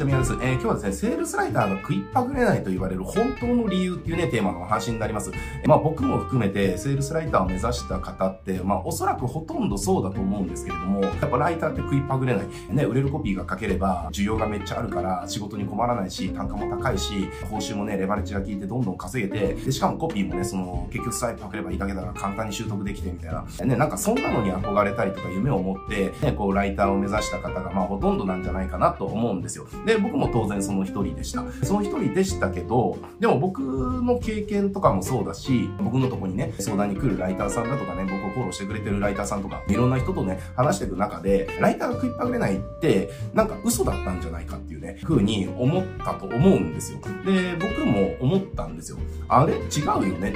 ちは、みです。えー、今日はですね、セールスライターが食いっぱぐれないと言われる本当の理由っていうね、テーマの話になります。えー、まあ僕も含めて、セールスライターを目指した方って、まあおそらくほとんどそうだと思うんですけれども、やっぱライターって食いっぱぐれない。ね、売れるコピーが書ければ、需要がめっちゃあるから、仕事に困らないし、単価も高いし、報酬もね、レバレッジが効いてどんどん稼げて、で、しかもコピーもね、その、結局スライドパクればいいだけだから簡単に習得できてみたいな。ね、なんかそんなのに憧れたりとか夢を持って、ね、こう、ライターを目指した方が、まあほとんどなんじゃないかなと思うんですよ。で、で僕も当然その一人でした。その一人でしたけど、でも僕の経験とかもそうだし、僕のとこにね、相談に来るライターさんだとかね、僕をフォローしてくれてるライターさんとか、いろんな人とね、話していく中で、ライターが食いっぱぐれないって、なんか嘘だったんじゃないかっていうね、風に思ったと思うんですよ。で、僕も思ったんですよ。あれ？違うよねっていう。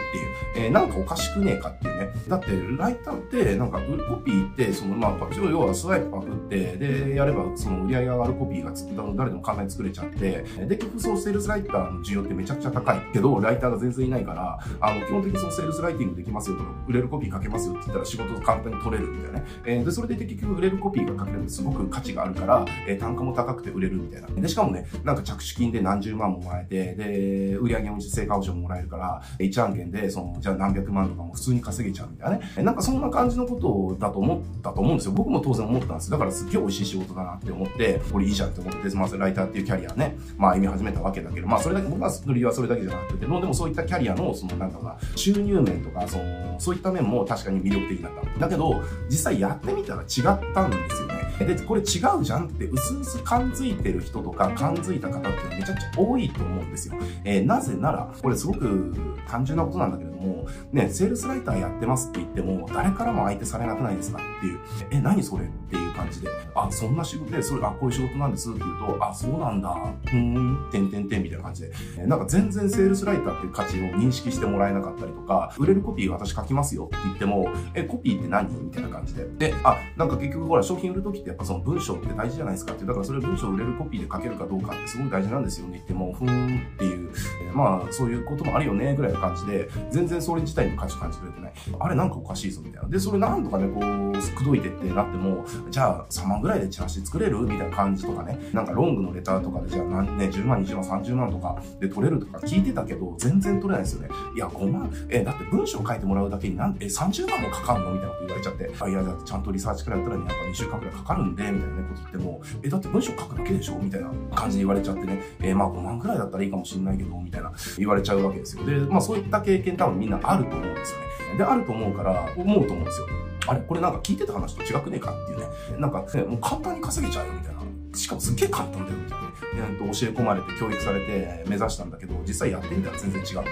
えー、なんかおかしくねえかっていうね。だって、ライターって、なんか、コピーって、その、まあ、要はスワイプパクって、で、やれば、その売り上げ上がるコピーが誰でも簡単に作れちゃって、で、結局そのセールスライターの需要ってめちゃくちゃ高いけど、ライターが全然いないから、あの、基本的にそのセールスライティングできますよとか、売れるコピー書けますよって言ったら仕事簡単に取れるみたいなね。えー、で、それで結局売れるコピーが書けるのすごく価値があるから、えー、単価も高くて売れるみたいな。で、しかもね、なんか着手金で何十万ももらえて、で、売上も成果保証ももらえるから、1案件で、その、じゃあ何百万とかも普通に稼げちゃうみたいなね。なんかそんな感じのことだと思ったと思うんですよ。僕も当然思ったんです。だからすっげえ美味しい仕事だなって思って、これいいじゃんって思って、まずライターっていうキャリアね、まあ歩み始めたわけだけど、まあそれだけ、僕は理由はそれだけじゃなくて、でもそういったキャリアの、そのなんだろうな、収入面とか、その、そういった面も確かに魅力的だった。だけど、実際やってみたら違ったんですよ。で、これ違うじゃんって、うすうす感づいてる人とか、感づいた方ってめちゃくちゃ多いと思うんですよ。えー、なぜなら、これすごく単純なことなんだけれども、ね、セールスライターやってますって言っても、誰からも相手されなくないですかっていう、え、何それっていう感じで、あ、そんな仕事で、それ、あ、こういう仕事なんですって言うと、あ、そうなんだ、ふーん、てんてんてんみたいな感じで、えなんか全然セールスライターっていう価値を認識してもらえなかったりとか、売れるコピー私書きますよって言っても、え、コピーって何？みたいな感じで。で、あ、なんか結局ほら、商品売るときってやっぱその文章って大事じゃないですかって、だからそれ文章売れるコピーで書けるかどうかってすごい大事なんですよね。って言っても、ふーんっていう、えまあ、そういうこともあるよね、ぐらいの感じで、全然それ自体の価値感じてくれてない。あれなんかおかしいぞ、みたいな。で、それなんとかね、こう、くどいてってなっても、じゃあ3万ぐらいでチラシ作れる？みたいな感じとかね、なんかロングのレターとかで、じゃあ何ね、10万、20万、30万とかで取れるとか聞いてたけど、全然取れないですよね。いや、5万、え、だって文章書いてもらうだけになんえ、30万もかかんの？みたいなこと言われちゃって、あ、いや、だってちゃんとリサーチくらいやったら、ね、やっぱ2週間くらいかかるるんで、みたいな、こと言っても、え、だって文章書くだけでしょ？みたいな感じで言われちゃってね、えー、まあ5万くらいだったらいいかもしんないけど、みたいな言われちゃうわけですよ。で、まあそういった経験多分みんなあると思うんですよね。で、あると思うから、思うと思うんですよ。あれこれなんか聞いてた話と違くねえかっていうね。なんか、ね、もう簡単に稼げちゃうよみたいな。しかもすっげえ簡単だよみたいなね。教え込まれて教育されて目指したんだけど、実際やってみたら全然違うみたい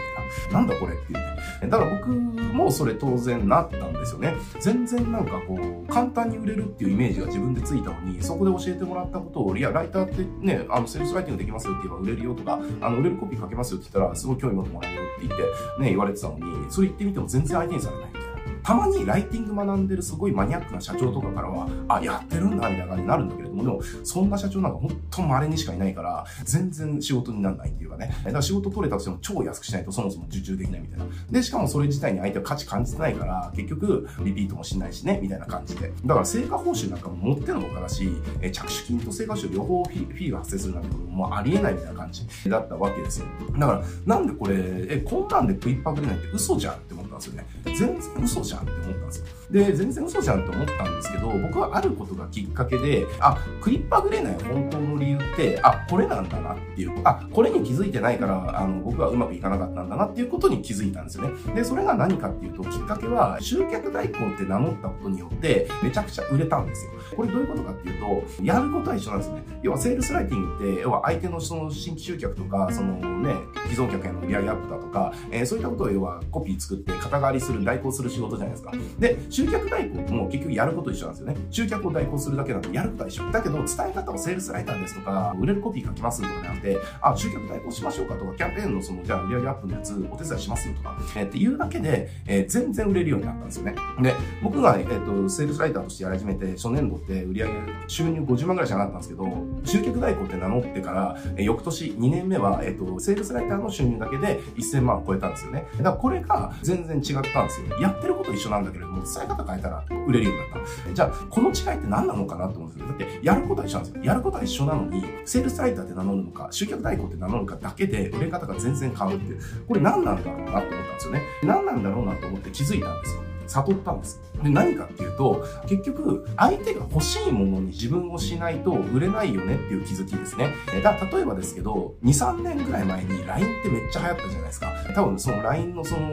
な。なんだこれっていうね。だから僕もそれ当然なったんですよね。全然なんかこう、簡単に売れるっていうイメージが自分でついたのに、そこで教えてもらったことを、いや、ライターってね、あの、セルスライティングできますよって言えば売れるよとか、あの、売れるコピー書けますよって言ったら、すごい興味持ってもらえるって言って、ね、言われてたのに、それ言ってみても全然相手にされない。たまにライティング学んでるすごいマニアックな社長とかからは、あ、やってるんだ、みたいな感じになるんだけれども、でも、そんな社長なんか本当稀にしかいないから、全然仕事にならないっていうかね。だから仕事取れたとしても超安くしないとそもそも受注できないみたいな。で、しかもそれ自体に相手は価値感じてないから、結局、リピートもしないしね、みたいな感じで。だから成果報酬なんかも持ってるのかだし、え着手金と成果報酬両方フィフィーが発生するなんてこともありえないみたいな感じだったわけですよ。だから、なんでこれ、え、こんなんで食いっぱぐれないって嘘じゃんってったんですよね。全然嘘じゃんって思ったんですよ。で、全然嘘じゃんって思ったんですけど、僕はあることがきっかけで、あ、食いっぱぐれない本当の理由って、あ、これなんだなっていう、あ、これに気づいてないから、あの、僕はうまくいかなかったんだなっていうことに気づいたんですよね。で、それが何かっていうと、きっかけは、集客代行って名乗ったことによって、めちゃくちゃ売れたんですよ。これどういうことかっていうと、やることは一緒なんですよね。要は、セールスライティングって、要は相手のその新規集客とか、そのね、既存客への売上アップだとか、えー、そういったことを要はコピー作って代わりする、代行する仕事じゃないですか。で、集客代行も結局やること一緒なんですよね。集客を代行するだけなんでやることは一緒。だけど、伝え方をセールスライターですとか、売れるコピー書きますとかなくて、あ、集客代行しましょうかとか、キャンペーンのその、じゃあ売上アップのやつお手伝いしますよとか、えー、っていうだけで、えー、全然売れるようになったんですよね。で、僕が、えっ、ー、と、セールスライターとしてやり始めて、初年度って売上収入50万ぐらいしかなかったんですけど、集客代行って名乗ってから、えー、翌年2年目は、えっ、と、セールスライターの収入だけで1000万を超えたんですよね。だからこれが全然然違ったんですよ。やってること一緒なんだけれども、伝え方変えたら売れるようになった。じゃあ、この違いって何なのかなと思うんですよ。だって、やることは一緒なんですよ。やることは一緒なのに、セールスライターって名乗るのか、集客代行って名乗るかだけで売れ方が全然変わるっていう。これ何なんだろうなと思ったんですよね。何なんだろうなと思って気づいたんですよ。悟ったんです。で、何かっていうと、結局、相手が欲しいものに自分をしないと売れないよねっていう気づきですね。だ例えばですけど、2、3年ぐらい前に LINE ってめっちゃ流行ったじゃないですか。多分その LINE のその、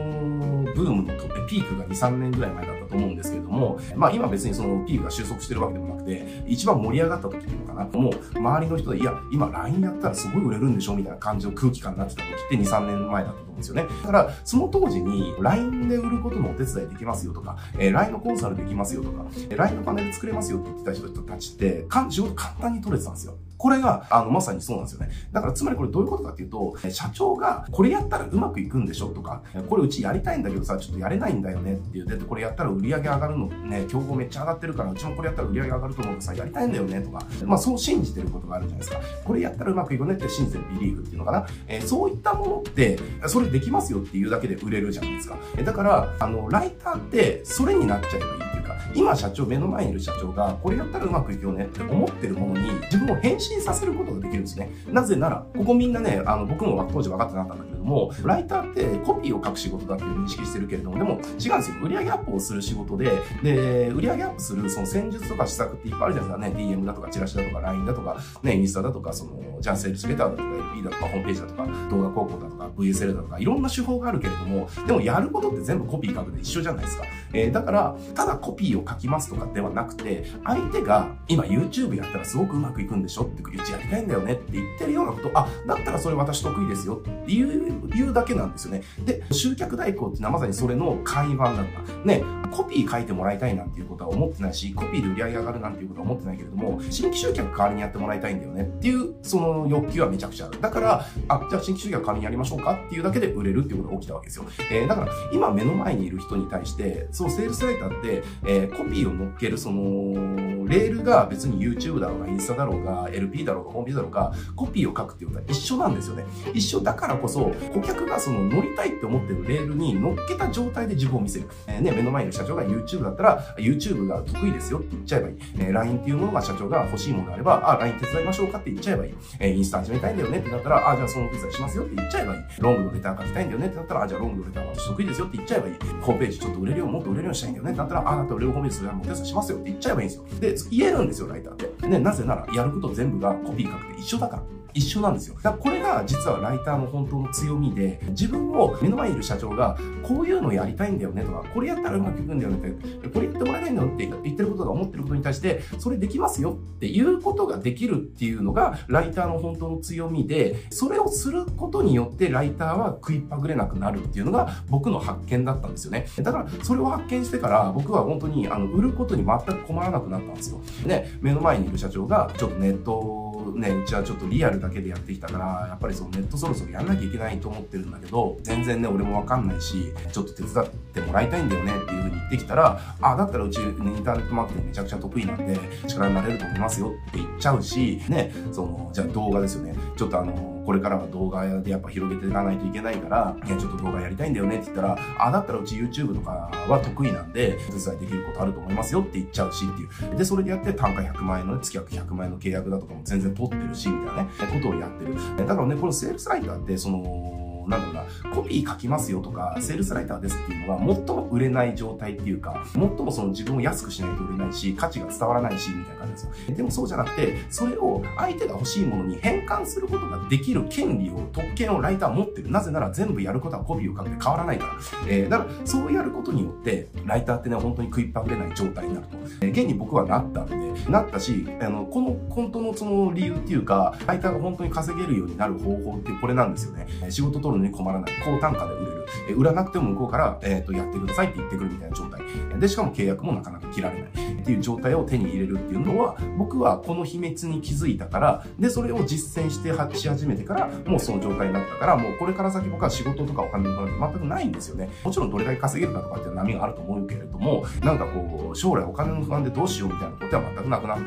ブームのピークが2、3年ぐらい前だったと思うんですけれども、まあ今別にそのピークが収束してるわけでもなくて、一番盛り上がった時っていうのかな。もう周りの人で、いや、今 LINE やったらすごい売れるんでしょ？みたいな感じの空気感になってた時って2、3年前だったと思うんですよね。だから、その当時に LINE で売ることのお手伝いできますよとか、えー、LINE のコンサルできますよとか、LINE のパネル作れますよって言ってた人たちって、仕事簡単に取れてたんですよ。これが、あの、まさにそうなんですよね。だから、つまりこれどういうことかっていうと、社長が、これやったらうまくいくんでしょとか、これうちやりたいんだけどさ、ちょっとやれないんだよねっていう。で、これやったら売り上げ上がるのね、競合めっちゃ上がってるから、うちもこれやったら売り上げ上がると思うけどさ、やりたいんだよねとか、まあそう信じてることがあるじゃないですか。これやったらうまくいくねって信じてるビリーフっていうのかな。えー、そういったものって、それできますよっていうだけで売れるじゃないですか。だから、あの、ライターって、それになっちゃえばいい、今社長、目の前にいる社長が、これやったらうまくいくよねって思ってるものに、自分を変身させることができるんですね。なぜなら、ここみんなね、あの、僕も当時分かってなかったんだけれども、ライターってコピーを書く仕事だっていう認識してるけれども、でも違うんですよ。売上アップをする仕事で、で、売上アップするその戦術とか施策っていっぱいあるじゃないですかね。DM だとか、チラシだとか、LINE だとか、ね、インスタだとか、その、じゃあセールスレターだとか、LP だとか、ホームページだとか、動画広告だとか、VSL だとか、いろんな手法があるけれども、でもやることって全部コピー書くで一緒じゃないですか。えー、だから、ただコピーを書きますとかではなくて、相手が今 YouTube やったらすごくうまくいくんでしょ？って、うちやりたいんだよね？って言ってるようなこと、あ、だったらそれ私得意ですよ？っていう、言うだけなんですよね。で、集客代行っていうのはまさにそれの簡易版だった。ね、コピー書いてもらいたいなんていうことは思ってないし、コピーで売り上げ上がるなんていうことは思ってないけれども、新規集客代わりにやってもらいたいんだよね？っていう、その欲求はめちゃくちゃある。だから、あ、じゃあ新規集客代わりにやりましょうかっていうだけで売れるっていうことが起きたわけですよ。えー、だから、今目の前にいる人に対して、そう、セールスライターって、えー、コピーを乗っける、その、レールが別に YouTube だろうが、インスタだろうが、LP だろうが、ホームページだろうが、コピーを書くっていうことは一緒なんですよね。一緒だからこそ、顧客がその乗りたいって思ってるレールに乗っけた状態で自分を見せる。えー、ね、目の前の社長が YouTube だったら、YouTube が得意ですよって言っちゃえばいい。えー、LINE っていうものが社長が欲しいものがあれば、あ、LINE 手伝いましょうかって言っちゃえばいい。えー、インスタ始めたいんだよねってなったら、あ、じゃあそのお手伝いしますよって言っちゃえばいい。ロングのレター書きたいんだよねってなったら、あ、じゃあロングのレター私得意ですよって言っちゃえばいい。ホームページちょっと売れるよ、もっと売れるようにしたいんだよねってなったら、あ、だったら俺ムページそれはお手伝いしますよって言っちゃえばいいんですよ。で、言えるんですよ、ライターって。ね、なぜなら、やること全部がコピー書くて一緒だから。一緒なんですよ。だからこれが実はライターの本当の強みで、自分を目の前にいる社長が、こういうのやりたいんだよねとか、これやったらうまくいくんだよねって、これ言ってもらえないんだよって言ってることが思ってることに対して、それできますよっていうことができるっていうのが、ライターの本当の強みで、それをすることによってライターは食いっぱぐれなくなるっていうのが僕の発見だったんですよね。だから、それを発見してから僕は本当にあの売ることに全く困らなくなったんですよ。で、目の前にいる社長が、ちょっとネットね、うちはちょっとリアルだけでやってきたから、やっぱりそのネットそろそろやんなきゃいけないと思ってるんだけど、全然ね、俺もわかんないし、ちょっと手伝ってもらいたいんだよねっていうふうに言ってきたら、あ、だったらうち、インターネットマーケティングめちゃくちゃ得意なんで、力になれると思いますよって言っちゃうし、ね、その、じゃあ動画ですよね。ちょっとあの、これからは動画でやっぱ広げていかないといけないから、いや、ちょっと動画やりたいんだよねって言ったら、あ、だったらうち YouTube とかは得意なんで、手伝いできることあると思いますよって言っちゃうしっていう。で、それでやって単価100万円の、ね、月額100万円の契約だとかも全然取ってるし、みたいなね、ことをやってる。だからね、このセールスライターって、その、なんだろうな、コピー書きますよとか、セールスライターですっていうのは、最も売れない状態っていうか、最もその自分を安くしないと売れないし、価値が伝わらないし、みたいな感じですよ。でもそうじゃなくて、それを相手が欲しいものに変換することができる権利を、特権をライターは持ってる。なぜなら全部やることはコピーを書くて変わらないから。えー、だから、そうやることによって、ライターってね、本当に食いっぱぐれない状態になると。え、現に僕はなったんで、なったし、あの、この本当のその理由っていうか、ライターが本当に稼げるようになる方法ってこれなんですよね。仕事取るのに困らない。高単価で売れる。え売らなくても向こうから、えっ、ー、と、やってくださいって言ってくるみたいな状態。で、しかも契約もなかなか切られない。っていう状態を手に入れるっていうのは、僕はこの秘密に気づいたから、で、それを実践して発し始めてから、もうその状態になったから、もうこれから先僕は仕事とかお金とか全くないんですよね。もちろんどれだけ稼げるかとかっていう波があると思うけれども、なんかこう、将来お金の不安でどうしようみたいなことは全くなくなっ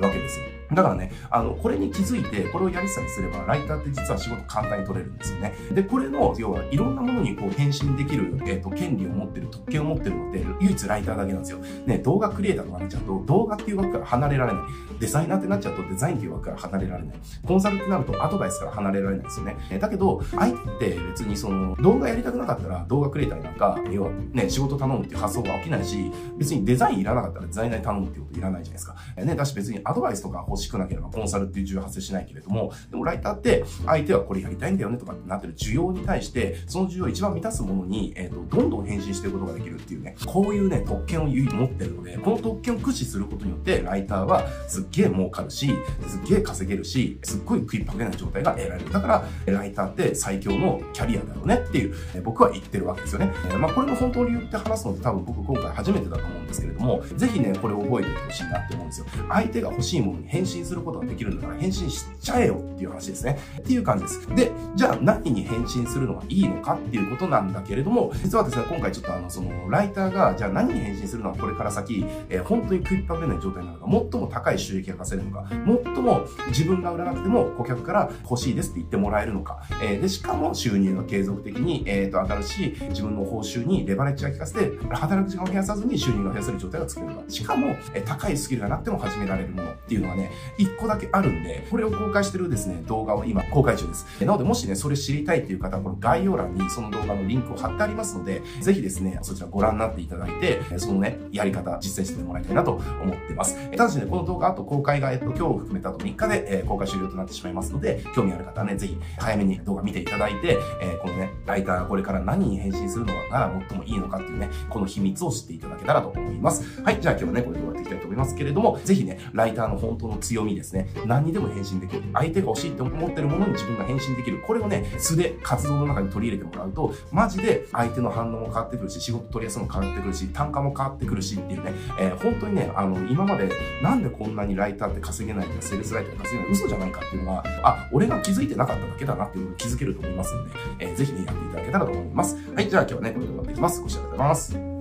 たわけですよ。だからね、あの、これに気づいて、これをやりさえすれば、ライターって実は仕事簡単に取れるんですよね。で、これの、要はいろんなものにこう返信できる、えっ、ー、と、権利を持ってる、特権を持ってるので、唯一ライターだけなんですよ。ね、動画クリエイターとかなっちゃうと、動画っていう枠から離れられない。デザイナーってなっちゃうと、デザインっていう枠から離れられない。コンサルってなると、アドバイスから離れられないんですよね。え、だけど、相手って別にその、動画やりたくなかったら、動画クリエイターなんか、要はね、仕事頼むっていう発想が起きないし、別にデザインいらなかったらデザイナーに頼むっていうこといらないじゃないですか。え、ね、だし別にアドバイスとか欲しくなければ、コンサルっていう需要発生しないけれども、でもライターって相手はこれやりたいんだよねとかってなってる需要に対して、その需要を一番満たすものに、えっ、ー、と、どんどん返信していくことができるっていうね、こういうね、特権を持ってるので、この特権を駆使することによって、ライターはすっげえ儲かるし、すっげえ稼げるし、すっごい食いっぱげない状態が得られる。だから、ライターって最強のキャリアだよねっていう、え僕は言ってるわけですよね。え、まあ、これの本当の理由って話すのって多分僕今回初めてだと思うんですけれども、ぜひね、これを覚えておいてほしいなって思うんですよ。相手が欲しいものに返信することができるんだから、返信しちゃえよっていう話ですね。っていう感じです。で、じゃあ何に返信するのがいいのかっていうことなんだけれども、実はですね、今回ちょっとあの、その、ライターが、じゃあ何に返信するのはこれから先、えー、本当に食いっぱぐれない状態なのか、最も高い収益が稼げるのか、最も自分が売らなくても顧客から欲しいですって言ってもらえるのか、えー、で、しかも収入が継続的に、えっ、ー、と、上がるし、自分の報酬にレバレッジが効かせて、働く時間を増やさずに収入が増やせる状態が作れるか。しかも、えー、高いスキルがなくても始められるものっていうのがね、一個だけあるんで、これを公開してるですね、動画を今公開中です。なので、もしね、それ知りたいっていう方は、この概要欄にその動画のリンクを貼ってありますので、ぜひですね、そちらご覧になっていただいて、そのね、やり方、実践してもらいたいなと思ってます。ただしね、この動画、あと公開が、えっと、今日を含めたあと3日で、え公開終了となってしまいますので、興味ある方はね、ぜひ早めに動画見ていただいて、えこのね、ライターがこれから何に返信するのが最もいいのかっていうね、この秘密を知っていただけたらと思います。はい、じゃあ今日はね、これで終わっていきたいと思いますけれども、ぜひね、ライターの本当の強みですね、何にでも返信できる。相手が欲しいって思ってるものに自分が返信できる。これをね、素で活動の中に取り入れてもらうと、マジで相手の反応も変わってくるし、仕事取りやすいも変わってくるし、単価も変わってくるしっていうね、えー、本当にね、あの、今までなんでこんなにライターって稼げないんだ、セールスライターって稼げない嘘じゃないかっていうのは、あ、俺が気づいてなかっただけだなっていうのを気づけると思いますので、えー、ぜひね、やっていただけたらと思います。はい、じゃあ今日はね、これで終わっていきます。ご視聴ありがとうございます。